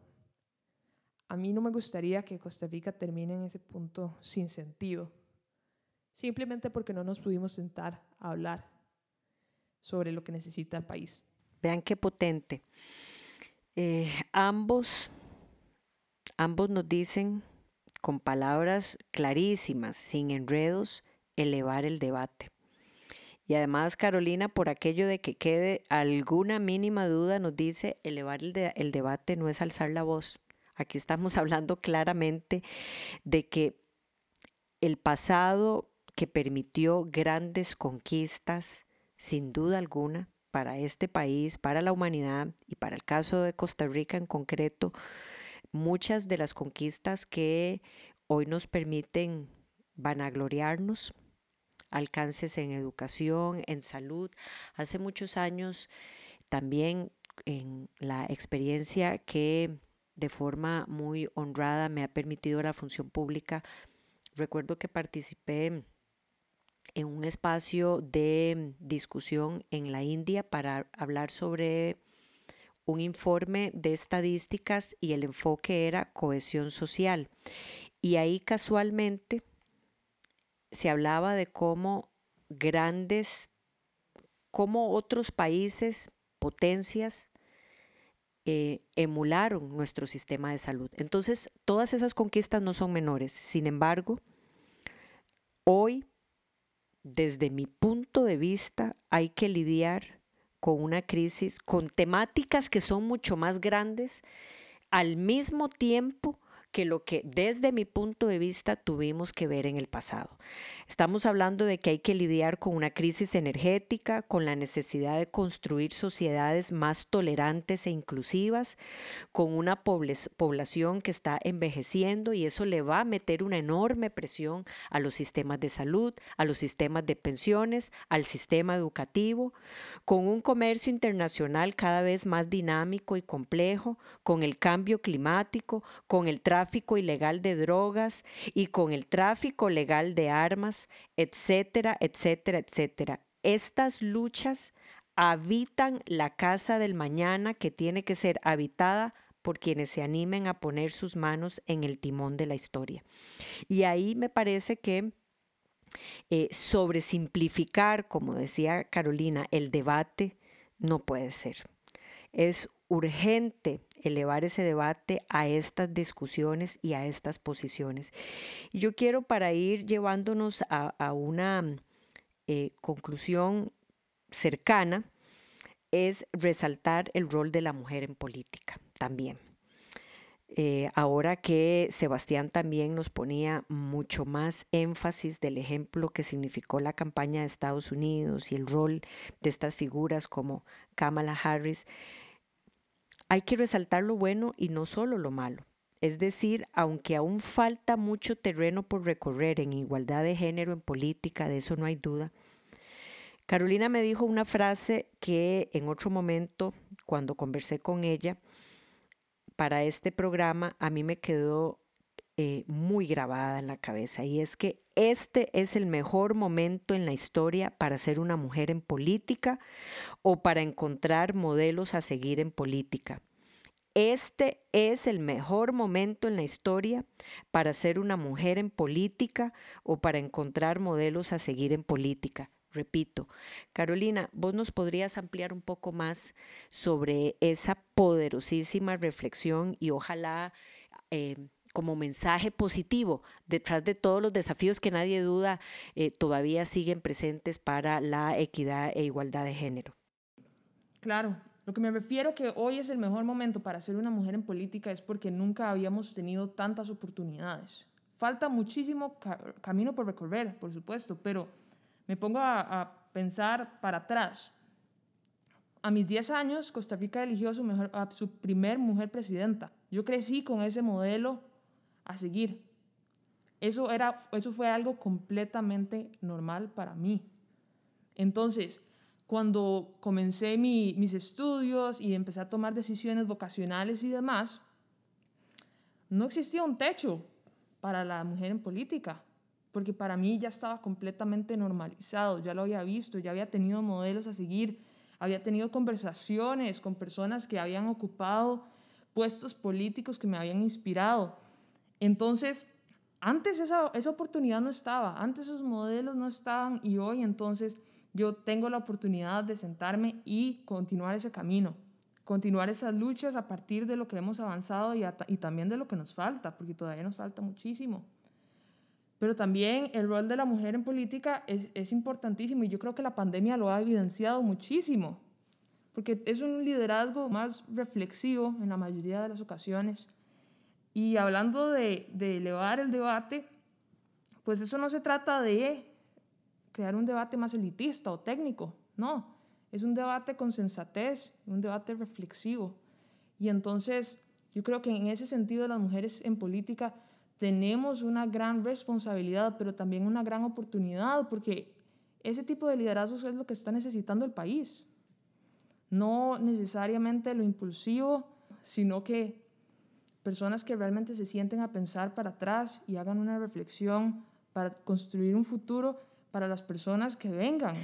A mí no me gustaría que Costa Rica termine en ese punto sin sentido, simplemente porque no nos pudimos sentar a hablar sobre lo que necesita el país. Vean qué potente. Eh, ambos, ambos nos dicen con palabras clarísimas, sin enredos, elevar el debate. Y además Carolina, por aquello de que quede alguna mínima duda, nos dice, elevar el, el debate no es alzar la voz. Aquí estamos hablando claramente de que el pasado que permitió grandes conquistas, sin duda alguna, para este país, para la humanidad y para el caso de Costa Rica en concreto, muchas de las conquistas que hoy nos permiten vanagloriarnos, alcances en educación, en salud. Hace muchos años también en la experiencia que de forma muy honrada me ha permitido la función pública, recuerdo que participé en un espacio de discusión en la India para hablar sobre un informe de estadísticas y el enfoque era cohesión social. Y ahí casualmente se hablaba de cómo grandes, cómo otros países, potencias, eh, emularon nuestro sistema de salud. Entonces, todas esas conquistas no son menores. Sin embargo, hoy desde mi punto de vista, hay que lidiar con una crisis, con temáticas que son mucho más grandes, al mismo tiempo que lo que desde mi punto de vista tuvimos que ver en el pasado. Estamos hablando de que hay que lidiar con una crisis energética, con la necesidad de construir sociedades más tolerantes e inclusivas, con una población que está envejeciendo y eso le va a meter una enorme presión a los sistemas de salud, a los sistemas de pensiones, al sistema educativo, con un comercio internacional cada vez más dinámico y complejo, con el cambio climático, con el tráfico ilegal de drogas y con el tráfico legal de armas, etcétera, etcétera, etcétera. Estas luchas habitan la casa del mañana que tiene que ser habitada por quienes se animen a poner sus manos en el timón de la historia. Y ahí me parece que eh, sobresimplificar, como decía Carolina, el debate no puede ser. Es urgente elevar ese debate a estas discusiones y a estas posiciones. Yo quiero para ir llevándonos a, una eh, conclusión cercana, es resaltar el rol de la mujer en política también. Eh, ahora que Sebastián también nos ponía mucho más énfasis del ejemplo que significó la campaña de Estados Unidos y el rol de estas figuras como Kamala Harris, hay que resaltar lo bueno y no solo lo malo. Es decir, aunque aún falta mucho terreno por recorrer en igualdad de género en política, de eso no hay duda, Carolina me dijo una frase que en otro momento, cuando conversé con ella para este programa, a mí me quedó eh, muy grabada en la cabeza y es que este es el mejor momento en la historia para ser una mujer en política o para encontrar modelos a seguir en política. Este es el mejor momento en la historia para ser una mujer en política o para encontrar modelos a seguir en política. Repito, Carolina, vos nos podrías ampliar un poco más sobre esa poderosísima reflexión y ojalá eh, como mensaje positivo detrás de todos los desafíos que nadie duda eh, todavía siguen presentes para la equidad e igualdad de género. Claro, lo que me refiero que hoy es el mejor momento para ser una mujer en política es porque nunca habíamos tenido tantas oportunidades. Falta muchísimo camino por recorrer, por supuesto, pero me pongo a, pensar para atrás. A mis 10 años, Costa Rica eligió a su, mejor, a su primer mujer presidenta. Yo crecí con ese modelo a seguir. Eso, era, eso fue algo completamente normal para mí. Entonces, cuando comencé mis estudios y empecé a tomar decisiones vocacionales y demás, no existía un techo para la mujer en política, porque para mí ya estaba completamente normalizado, ya lo había visto, ya había tenido modelos a seguir, había tenido conversaciones con personas que habían ocupado puestos políticos que me habían inspirado. Entonces, antes esa, esa oportunidad no estaba, antes esos modelos no estaban y hoy entonces yo tengo la oportunidad de sentarme y continuar ese camino, continuar esas luchas a partir de lo que hemos avanzado y, y también de lo que nos falta, porque todavía nos falta muchísimo. Pero también el rol de la mujer en política es, es importantísimo y yo creo que la pandemia lo ha evidenciado muchísimo, porque es un liderazgo más reflexivo en la mayoría de las ocasiones. Y hablando de, elevar el debate, pues eso no se trata de crear un debate más elitista o técnico, no, es un debate con sensatez, un debate reflexivo. Y entonces yo creo que en ese sentido las mujeres en política tenemos una gran responsabilidad, pero también una gran oportunidad, porque ese tipo de liderazgos es lo que está necesitando el país. No necesariamente lo impulsivo, sino que personas que realmente se sienten a pensar para atrás y hagan una reflexión para construir un futuro para las personas que vengan.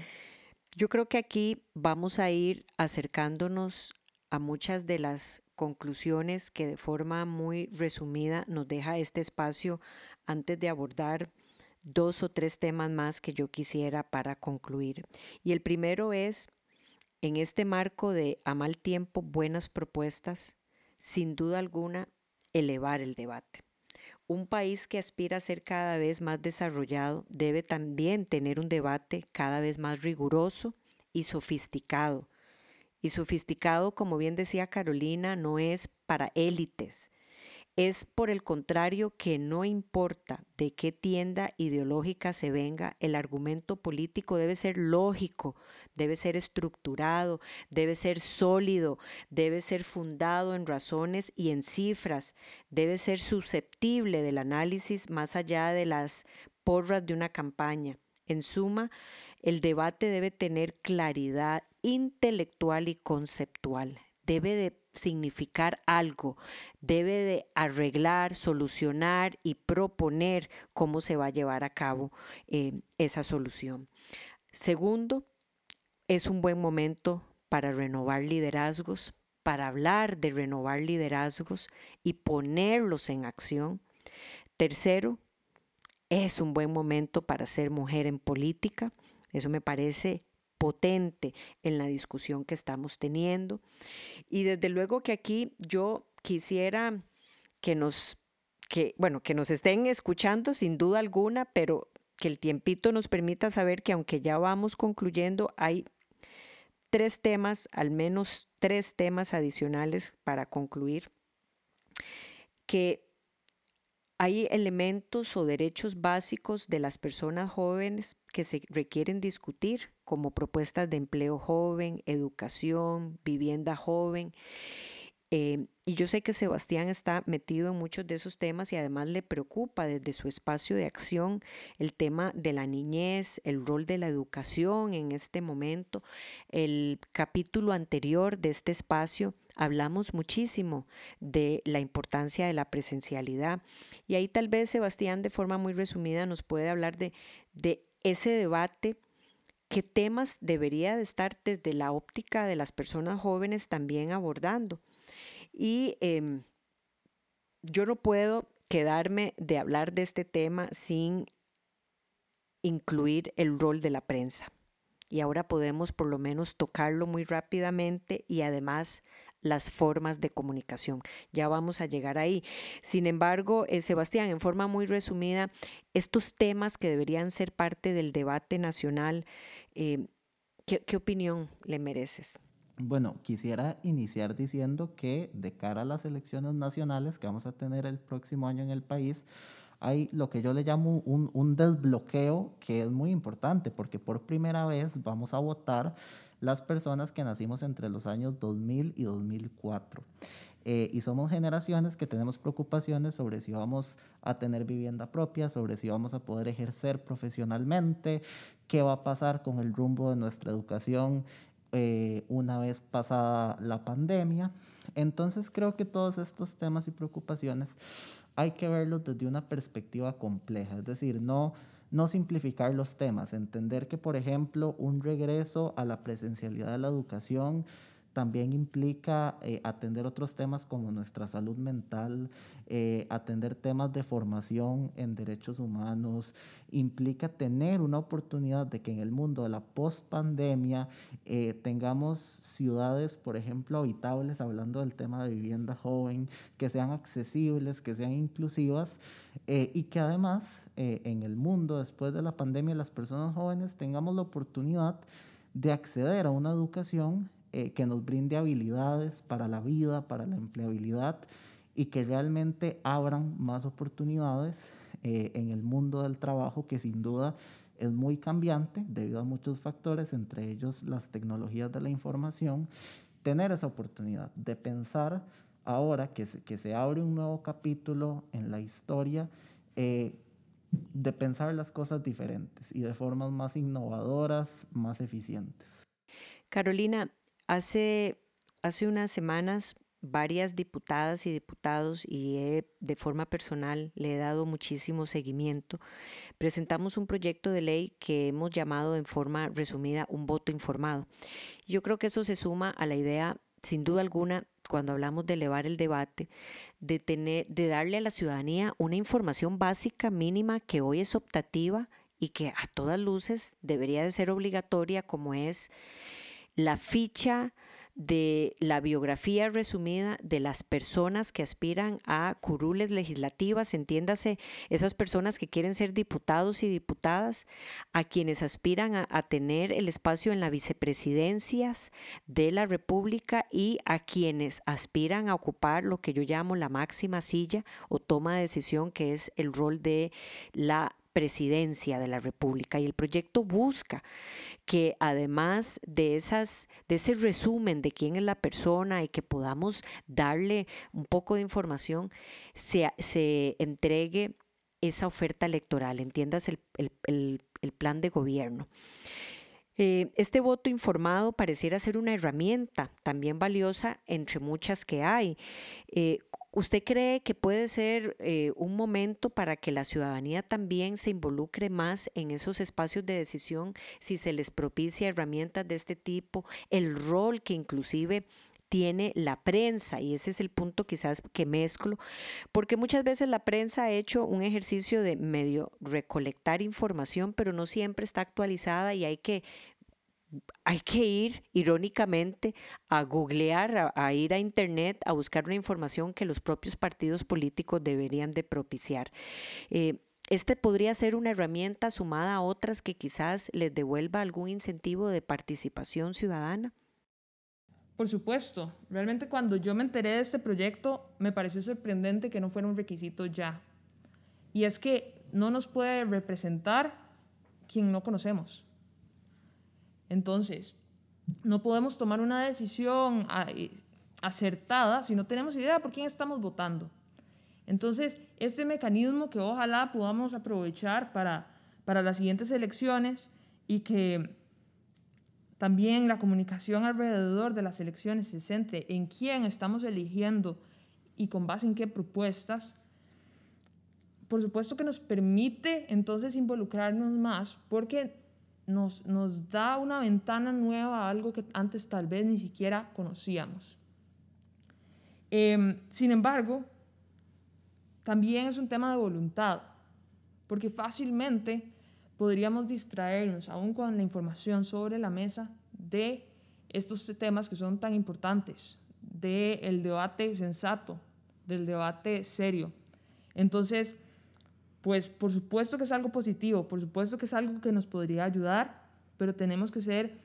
Yo creo que aquí vamos a ir acercándonos a muchas de las conclusiones que de forma muy resumida nos deja este espacio antes de abordar dos o tres temas más que yo quisiera para concluir. Y el primero es, en este marco de a mal tiempo, buenas propuestas, sin duda alguna, elevar el debate. Un país que aspira a ser cada vez más desarrollado debe también tener un debate cada vez más riguroso y sofisticado. Y sofisticado, como bien decía Carolina, no es para élites, es por el contrario que no importa de qué tienda ideológica se venga, el argumento político debe ser lógico, debe ser estructurado, debe ser sólido, debe ser fundado en razones y en cifras, debe ser susceptible del análisis más allá de las porras de una campaña. En suma, el debate debe tener claridad intelectual y conceptual, debe de significar algo, debe de arreglar, solucionar y proponer cómo se va a llevar a cabo eh, esa solución. Segundo, es un buen momento para renovar liderazgos, para hablar de renovar liderazgos y ponerlos en acción. Tercero, es un buen momento para ser mujer en política. Eso me parece potente en la discusión que estamos teniendo. Y desde luego que aquí yo quisiera que nos, que, bueno, que nos estén escuchando sin duda alguna, pero que el tiempito nos permita saber que aunque ya vamos concluyendo, hay tres temas, al menos tres temas adicionales para concluir, que hay elementos o derechos básicos de las personas jóvenes que se requieren discutir, como propuestas de empleo joven, educación, vivienda joven. Eh, y yo sé que Sebastián está metido en muchos de esos temas y además le preocupa desde su espacio de acción el tema de la niñez, el rol de la educación en este momento. El capítulo anterior de este espacio hablamos muchísimo de la importancia de la presencialidad y ahí tal vez Sebastián de forma muy resumida nos puede hablar de, ese debate qué temas debería de estar desde la óptica de las personas jóvenes también abordando. Y em, yo no puedo quedarme de hablar de este tema sin incluir el rol de la prensa. Y ahora podemos por lo menos tocarlo muy rápidamente y además las formas de comunicación. Ya vamos a llegar ahí. Sin embargo, eh, Sebastián, en forma muy resumida, estos temas que deberían ser parte del debate nacional, eh, ¿qué opinión le mereces? Bueno, quisiera iniciar diciendo que de cara a las elecciones nacionales que vamos a tener el próximo año en el país, hay lo que yo le llamo un, desbloqueo que es muy importante porque por primera vez vamos a votar las personas que nacimos entre los años 2000 y 2004. Eh, y somos generaciones que tenemos preocupaciones sobre si vamos a tener vivienda propia, sobre si vamos a poder ejercer profesionalmente, qué va a pasar con el rumbo de nuestra educación eh, una vez pasada la pandemia. Entonces creo que todos estos temas y preocupaciones hay que verlos desde una perspectiva compleja, es decir, no, no simplificar los temas, entender que, por ejemplo, un regreso a la presencialidad de la educación también implica eh, atender otros temas como nuestra salud mental, eh, atender temas de formación en derechos humanos, implica tener una oportunidad de que en el mundo de la post-pandemia eh, tengamos ciudades, por ejemplo, habitables, hablando del tema de vivienda joven, que sean accesibles, que sean inclusivas y que además en el mundo después de la pandemia las personas jóvenes tengamos la oportunidad de acceder a una educación eh, que nos brinde habilidades para la vida, para la empleabilidad y que realmente abran más oportunidades eh, en el mundo del trabajo que sin duda es muy cambiante debido a muchos factores, entre ellos las tecnologías de la información, tener esa oportunidad de pensar ahora que se, que se abre un nuevo capítulo en la historia, eh, de pensar las cosas diferentes y de formas más innovadoras, más eficientes. Carolina, Hace, hace unas semanas varias diputadas y diputados y de forma personal le he dado muchísimo seguimiento. Presentamos un proyecto de ley que hemos llamado en forma resumida un voto informado. Yo creo que eso se suma a la idea, sin duda alguna, cuando hablamos de elevar el debate, de tener, de darle a la ciudadanía una información básica mínima que hoy es optativa y que a todas luces debería de ser obligatoria, como es la ficha de la biografía resumida de las personas que aspiran a curules legislativas, entiéndase, esas personas que quieren ser diputados y diputadas, a quienes aspiran a, tener el espacio en las vicepresidencias de la República y a quienes aspiran a ocupar lo que yo llamo la máxima silla o toma de decisión, que es el rol de la presidencia de la República y el proyecto busca que además de esas de ese resumen de quién es la persona y que podamos darle un poco de información se, entregue esa oferta electoral, entiendas el, el plan de gobierno. Eh, este voto informado pareciera ser una herramienta también valiosa entre muchas que hay. Eh, ¿Usted cree que puede ser eh, un momento para que la ciudadanía también se involucre más en esos espacios de decisión si se les propicia herramientas de este tipo? El rol que inclusive tiene la prensa y ese es el punto quizás que mezclo, porque muchas veces la prensa ha hecho un ejercicio de medio recolectar información, pero no siempre está actualizada y hay que hay que ir irónicamente a googlear, a, ir a internet, a buscar una información que los propios partidos políticos deberían de propiciar. Eh, este podría ser una herramienta sumada a otras que quizás les devuelva algún incentivo de participación ciudadana. Por supuesto, realmente cuando yo me enteré de este proyecto me pareció sorprendente que no fuera un requisito ya. Y es que no nos puede representar quien no conocemos. Entonces, no podemos tomar una decisión acertada si no tenemos idea por quién estamos votando. Entonces, este mecanismo que ojalá podamos aprovechar para, para las siguientes elecciones y que también la comunicación alrededor de las elecciones se centre en quién estamos eligiendo y con base en qué propuestas, por supuesto que nos permite entonces involucrarnos más porque nos, nos da una ventana nueva a algo que antes tal vez ni siquiera conocíamos. Em, sin embargo, también es un tema de voluntad, porque fácilmente podríamos distraernos, aún con la información sobre la mesa, de estos temas que son tan importantes, del debate sensato, del debate serio. Entonces, pues por supuesto que es algo positivo, por supuesto que es algo que nos podría ayudar, pero tenemos que ser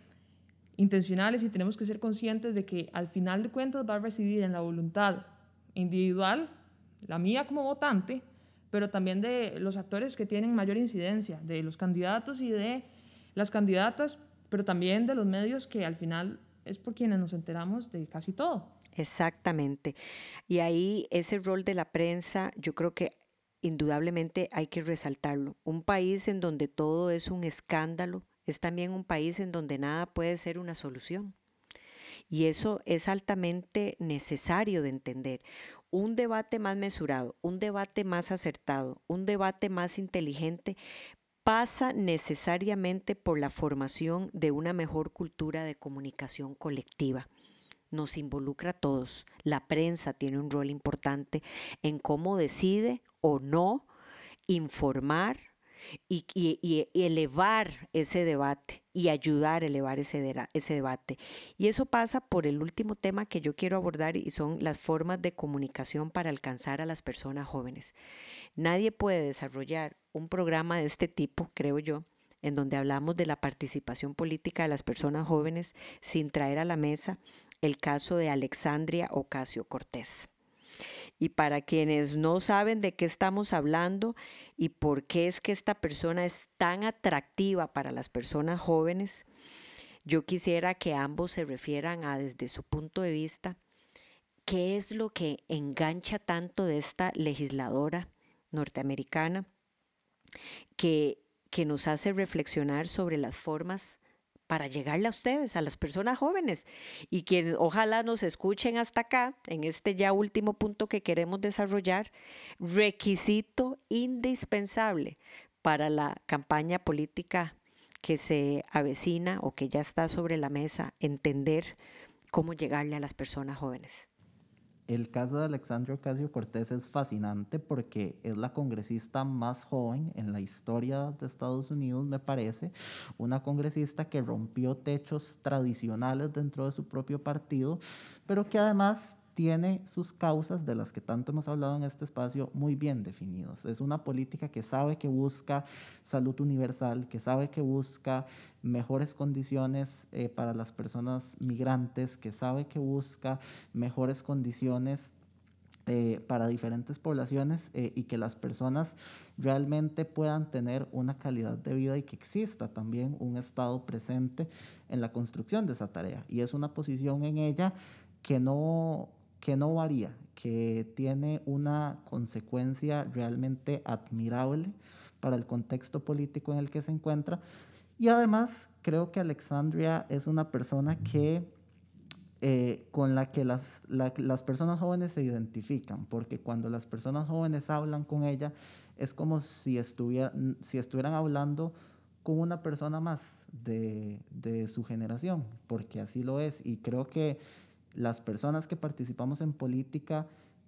intencionales y tenemos que ser conscientes de que al final de cuentas va a residir en la voluntad individual, la mía como votante, pero también de los actores que tienen mayor incidencia, de los candidatos y de las candidatas, pero también de los medios que al final es por quienes nos enteramos de casi todo. Exactamente. Y ahí ese rol de la prensa, yo creo que indudablemente hay que resaltarlo. Un país en donde todo es un escándalo es también un país en donde nada puede ser una solución. Y eso es altamente necesario de entender. Un debate más mesurado, un debate más acertado, un debate más inteligente pasa necesariamente por la formación de una mejor cultura de comunicación colectiva nos involucra a todos. La prensa tiene un rol importante en cómo decide o no informar y, elevar ese debate y ayudar a elevar ese, ese debate. Y eso pasa por el último tema que yo quiero abordar y son las formas de comunicación para alcanzar a las personas jóvenes. Nadie puede desarrollar un programa de este tipo, creo yo, en donde hablamos de la participación política de las personas jóvenes sin traer a la mesa el caso de Alexandria Ocasio Cortés. Y para quienes no saben de qué estamos hablando y por qué es que esta persona es tan atractiva para las personas jóvenes, yo quisiera que ambos se refieran a desde su punto de vista qué es lo que engancha tanto de esta legisladora norteamericana que, que nos hace reflexionar sobre las formas para llegarle a ustedes, a las personas jóvenes, y que ojalá nos escuchen hasta acá, en este ya último punto que queremos desarrollar, requisito indispensable para la campaña política que se avecina o que ya está sobre la mesa, entender cómo llegarle a las personas jóvenes. El caso de Alexandria Ocasio Cortés es fascinante porque es la congresista más joven en la historia de Estados Unidos, me parece, una congresista que rompió techos tradicionales dentro de su propio partido, pero que además tiene sus causas, de las que tanto hemos hablado en este espacio, muy bien definidos. Es una política que sabe que busca salud universal, que sabe que busca mejores condiciones eh, para las personas migrantes, que sabe que busca mejores condiciones eh, para diferentes poblaciones eh, y que las personas realmente puedan tener una calidad de vida y que exista también un Estado presente en la construcción de esa tarea. Y es una posición en ella que no que no varía, que tiene una consecuencia realmente admirable para el contexto político en el que se encuentra. Y además creo que Alexandria es una persona que, eh, con la que las, las personas jóvenes se identifican, porque cuando las personas jóvenes hablan con ella es como si, estuvieran, si estuvieran hablando con una persona más de, de su generación, porque así lo es. Y creo que las personas que participamos en política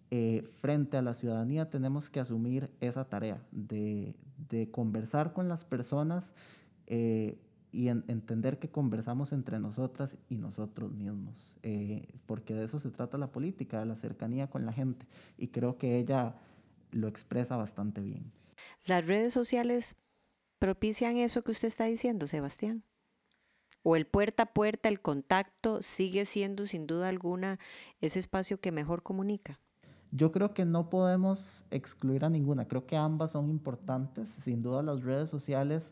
eh, frente a la ciudadanía tenemos que asumir esa tarea de, conversar con las personas eh, y entender que conversamos entre nosotras y nosotros mismos, eh, porque de eso se trata la política, de la cercanía con la gente, y creo que ella lo expresa bastante bien. Las redes sociales propician eso que usted está diciendo, Sebastián o el puerta a puerta, el contacto, sigue siendo sin duda alguna ese espacio que mejor comunica? Yo creo que no podemos excluir a ninguna, creo que ambas son importantes, sin duda las redes sociales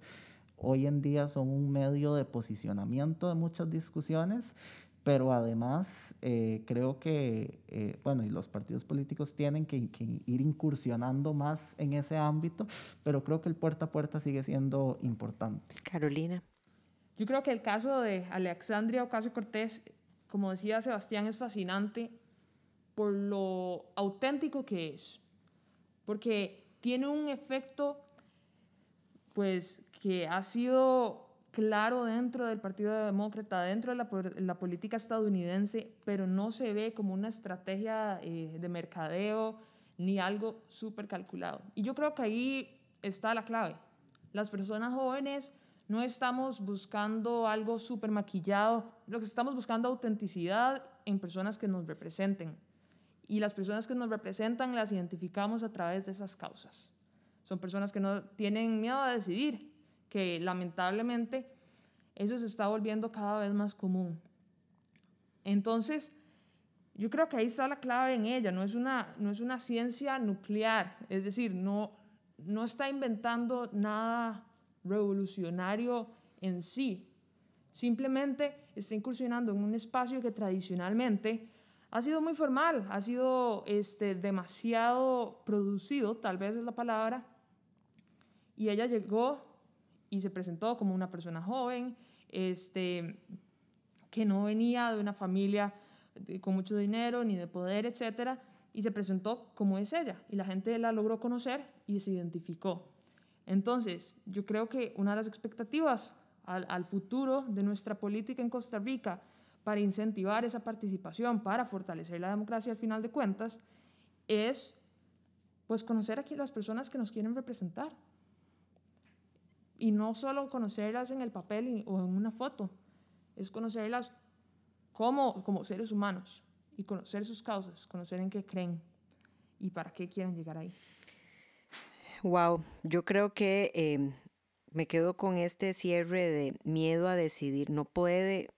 hoy en día son un medio de posicionamiento de muchas discusiones, pero además eh, creo que, eh, bueno, y los partidos políticos tienen que, ir incursionando más en ese ámbito, pero creo que el puerta a puerta sigue siendo importante. Carolina. Yo creo que el caso de Alexandria Ocasio Cortés, como decía Sebastián, es fascinante por lo auténtico que es, porque tiene un efecto, pues, que ha sido claro dentro del Partido Demócrata, dentro de la, política estadounidense, pero no se ve como una estrategia eh, de mercadeo ni algo súper calculado. Y yo creo que ahí está la clave. Las personas jóvenes no estamos buscando algo súper maquillado, lo que estamos buscando autenticidad en personas que nos representen. Y las personas que nos representan las identificamos a través de esas causas. Son personas que no tienen miedo a decidir, que lamentablemente eso se está volviendo cada vez más común. Entonces, yo creo que ahí está la clave en ella, no es una, no es una ciencia nuclear, es decir, no, no está inventando nada revolucionario en sí, simplemente está incursionando en un espacio que tradicionalmente ha sido muy formal, ha sido este, demasiado producido, tal vez es la palabra, y ella llegó y se presentó como una persona joven, este, que no venía de una familia con mucho dinero ni de poder, etcétera, y se presentó como es ella, y la gente la logró conocer y se identificó. Entonces, yo creo que una de las expectativas al, futuro de nuestra política en Costa Rica para incentivar esa participación, para fortalecer la democracia al final de cuentas, es pues conocer aquí las personas que nos quieren representar, y no solo conocerlas en el papel o en una foto, es conocerlas como, como seres humanos y conocer sus causas, conocer en qué creen y para qué quieren llegar ahí. Wow, yo creo que em, me quedo con este cierre de miedo a decidir. No puede,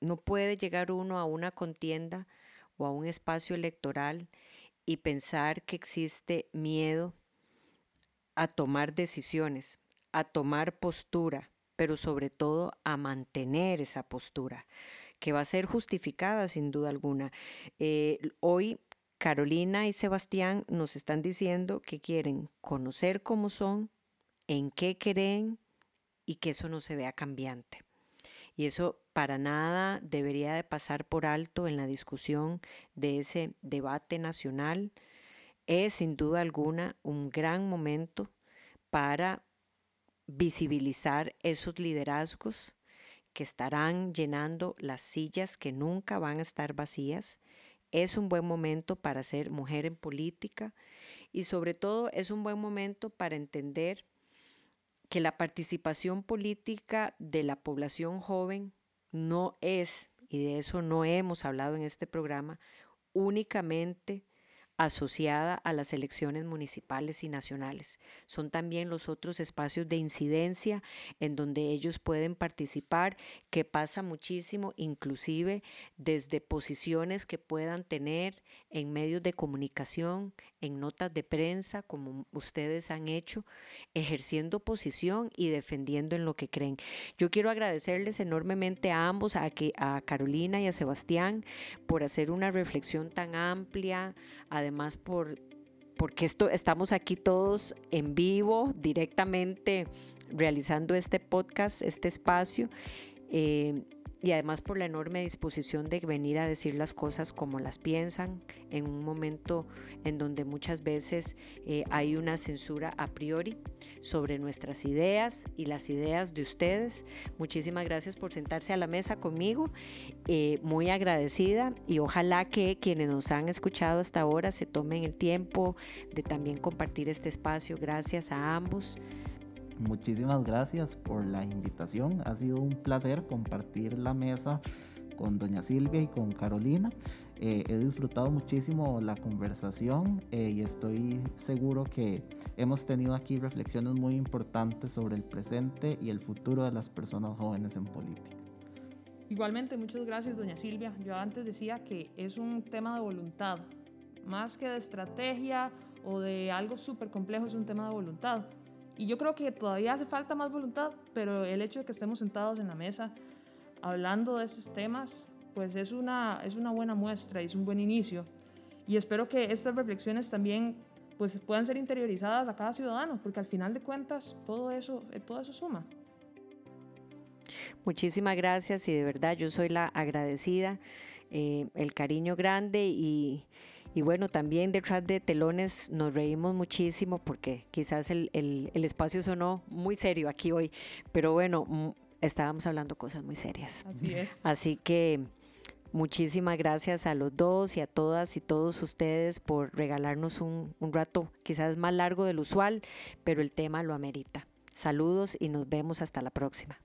no puede llegar uno a una contienda o a un espacio electoral y pensar que existe miedo a tomar decisiones a tomar postura, pero sobre todo a mantener esa postura, que va a ser justificada sin duda alguna. Eh, hoy Carolina y Sebastián nos están diciendo que quieren conocer cómo son, en qué creen y que eso no se vea cambiante. Y eso para nada debería de pasar por alto en la discusión de ese debate nacional. Es sin duda alguna un gran momento para visibilizar esos liderazgos que estarán llenando las sillas que nunca van a estar vacías. Es un buen momento para ser mujer en política y sobre todo es un buen momento para entender que la participación política de la población joven no es, y de eso no hemos hablado en este programa, únicamente asociada a las elecciones municipales y nacionales. Son también los otros espacios de incidencia en donde ellos pueden participar, que pasa muchísimo, inclusive desde posiciones que puedan tener en medios de comunicación, en notas de prensa, como ustedes han hecho, ejerciendo posición y defendiendo en lo que creen. Yo quiero agradecerles enormemente a ambos, a, que, a Carolina y a Sebastián, por hacer una reflexión tan amplia, además por porque esto estamos aquí todos en vivo, directamente realizando este podcast, este espacio. Eh, y además por la enorme disposición de venir a decir las cosas como las piensan en un momento en donde muchas veces eh, hay una censura a priori sobre nuestras ideas y las ideas de ustedes. Muchísimas gracias por sentarse a la mesa conmigo, eh, muy agradecida y ojalá que quienes nos han escuchado hasta ahora se tomen el tiempo de también compartir este espacio. Gracias a ambos muchísimas gracias por la invitación. Ha sido un placer compartir la mesa con doña Silvia y con Carolina. Eh, he disfrutado muchísimo la conversación eh, y estoy seguro que hemos tenido aquí reflexiones muy importantes sobre el presente y el futuro de las personas jóvenes en política. Igualmente, muchas gracias, doña Silvia. Yo antes decía que es un tema de voluntad, más que de estrategia o de algo súper complejo, es un tema de voluntad. Y yo creo que todavía hace falta más voluntad, pero el hecho de que estemos sentados en la mesa hablando de estos temas, pues es una, es una buena muestra y es un buen inicio. Y espero que estas reflexiones también pues, puedan ser interiorizadas a cada ciudadano, porque al final de cuentas todo eso, todo eso suma. Muchísimas gracias y de verdad yo soy la agradecida, eh, el cariño grande y, y, bueno, también detrás de telones nos reímos muchísimo porque quizás el, el, el espacio sonó muy serio aquí hoy, pero bueno, estábamos hablando cosas muy serias. Así es. Así que muchísimas gracias a los dos y a todas y todos ustedes por regalarnos un, un rato quizás más largo del usual, pero el tema lo amerita. Saludos y nos vemos hasta la próxima.